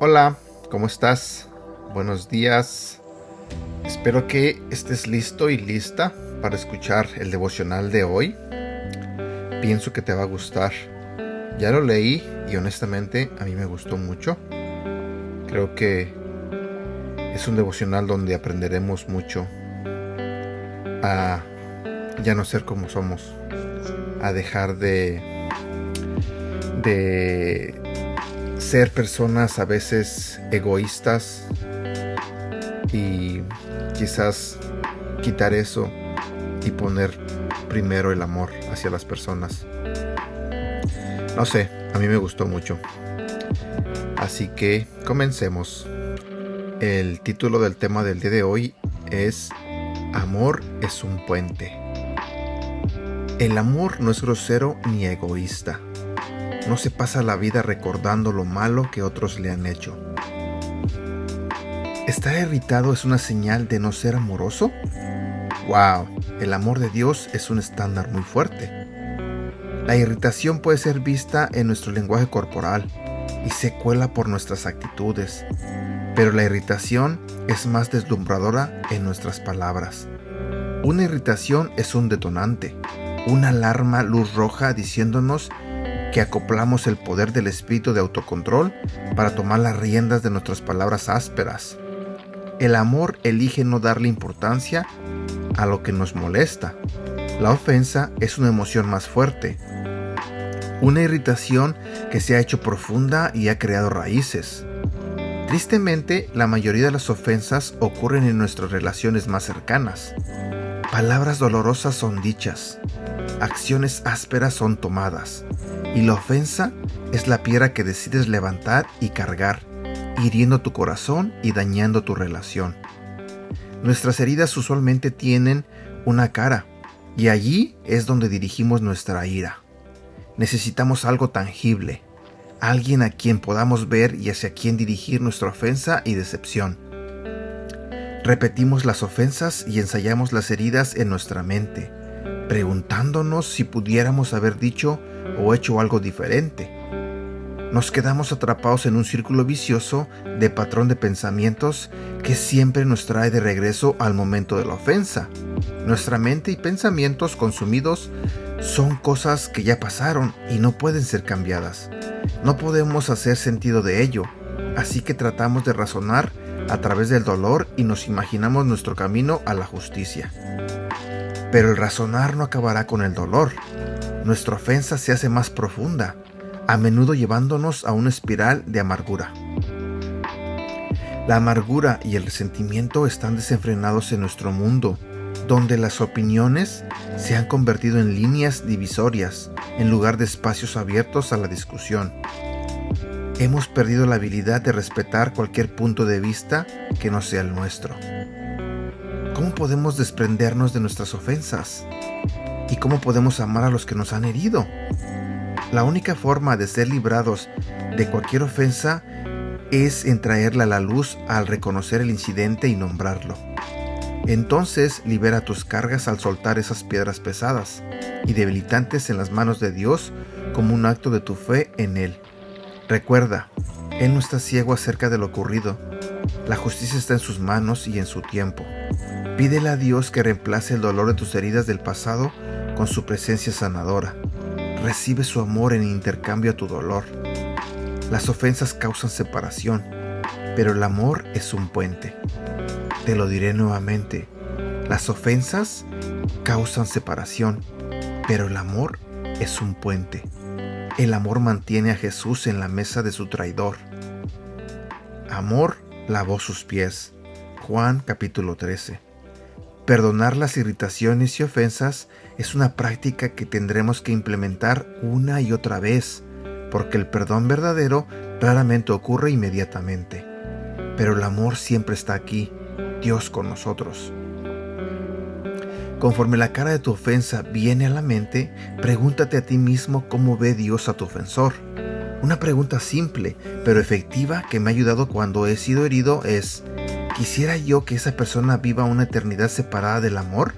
Hola, ¿cómo estás? Buenos días. Espero que estés listo y lista para escuchar el devocional de hoy. Pienso que te va a gustar. Ya lo leí y honestamente a mí me gustó mucho. Creo que es un devocional donde aprenderemos mucho a ya no ser como somos, a dejar de de ser personas a veces egoístas y quizás quitar eso y poner primero el amor hacia las personas. No sé, a mí me gustó mucho. Así que comencemos. El título del tema del día de hoy es Amor es un puente. El amor no es grosero ni egoísta no se pasa la vida recordando lo malo que otros le han hecho. ¿Estar irritado es una señal de no ser amoroso? ¡Wow! El amor de Dios es un estándar muy fuerte. La irritación puede ser vista en nuestro lenguaje corporal y se cuela por nuestras actitudes, pero la irritación es más deslumbradora en nuestras palabras. Una irritación es un detonante, una alarma luz roja diciéndonos que acoplamos el poder del espíritu de autocontrol para tomar las riendas de nuestras palabras ásperas. El amor elige no darle importancia a lo que nos molesta. La ofensa es una emoción más fuerte, una irritación que se ha hecho profunda y ha creado raíces. Tristemente, la mayoría de las ofensas ocurren en nuestras relaciones más cercanas. Palabras dolorosas son dichas, acciones ásperas son tomadas, y la ofensa es la piedra que decides levantar y cargar, hiriendo tu corazón y dañando tu relación. Nuestras heridas usualmente tienen una cara, y allí es donde dirigimos nuestra ira. Necesitamos algo tangible, alguien a quien podamos ver y hacia quien dirigir nuestra ofensa y decepción. Repetimos las ofensas y ensayamos las heridas en nuestra mente, preguntándonos si pudiéramos haber dicho o hecho algo diferente. Nos quedamos atrapados en un círculo vicioso de patrón de pensamientos que siempre nos trae de regreso al momento de la ofensa. Nuestra mente y pensamientos consumidos son cosas que ya pasaron y no pueden ser cambiadas. No podemos hacer sentido de ello, así que tratamos de razonar a través del dolor y nos imaginamos nuestro camino a la justicia. Pero el razonar no acabará con el dolor. Nuestra ofensa se hace más profunda, a menudo llevándonos a una espiral de amargura. La amargura y el resentimiento están desenfrenados en nuestro mundo, donde las opiniones se han convertido en líneas divisorias en lugar de espacios abiertos a la discusión. Hemos perdido la habilidad de respetar cualquier punto de vista que no sea el nuestro. ¿Cómo podemos desprendernos de nuestras ofensas? ¿Y cómo podemos amar a los que nos han herido? La única forma de ser librados de cualquier ofensa es en traerla a la luz al reconocer el incidente y nombrarlo. Entonces libera tus cargas al soltar esas piedras pesadas y debilitantes en las manos de Dios como un acto de tu fe en Él. Recuerda, Él no está ciego acerca de lo ocurrido. La justicia está en sus manos y en su tiempo. Pídele a Dios que reemplace el dolor de tus heridas del pasado con su presencia sanadora. Recibe su amor en intercambio a tu dolor. Las ofensas causan separación, pero el amor es un puente. Te lo diré nuevamente. Las ofensas causan separación, pero el amor es un puente. El amor mantiene a Jesús en la mesa de su traidor. Amor lavó sus pies. Juan capítulo 13. Perdonar las irritaciones y ofensas es una práctica que tendremos que implementar una y otra vez, porque el perdón verdadero raramente ocurre inmediatamente. Pero el amor siempre está aquí, Dios con nosotros. Conforme la cara de tu ofensa viene a la mente, pregúntate a ti mismo cómo ve Dios a tu ofensor. Una pregunta simple, pero efectiva que me ha ayudado cuando he sido herido es, ¿quisiera yo que esa persona viva una eternidad separada del amor?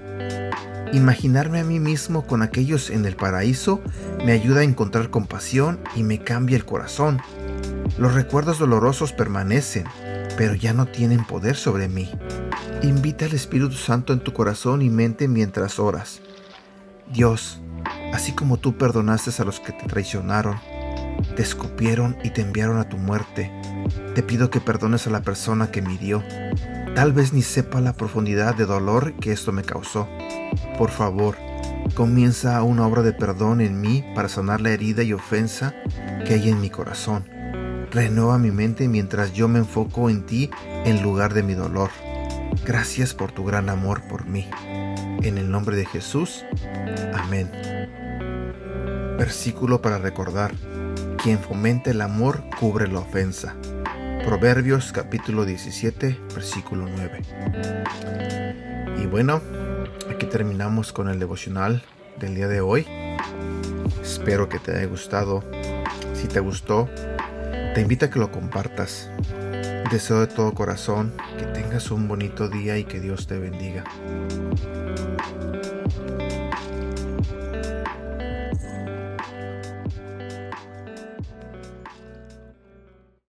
Imaginarme a mí mismo con aquellos en el paraíso me ayuda a encontrar compasión y me cambia el corazón. Los recuerdos dolorosos permanecen, pero ya no tienen poder sobre mí. Invita al Espíritu Santo en tu corazón y mente mientras oras. Dios, así como tú perdonaste a los que te traicionaron, te escupieron y te enviaron a tu muerte, te pido que perdones a la persona que me hirió. Tal vez ni sepa la profundidad de dolor que esto me causó. Por favor, comienza una obra de perdón en mí para sanar la herida y ofensa que hay en mi corazón. Renueva mi mente mientras yo me enfoco en ti en lugar de mi dolor. Gracias por tu gran amor por mí. En el nombre de Jesús. Amén. Versículo para recordar. Quien fomenta el amor cubre la ofensa. Proverbios capítulo 17, versículo 9. Y bueno, aquí terminamos con el devocional del día de hoy. Espero que te haya gustado. Si te gustó, te invito a que lo compartas. Deseo de todo corazón que tengas un bonito día y que Dios te bendiga.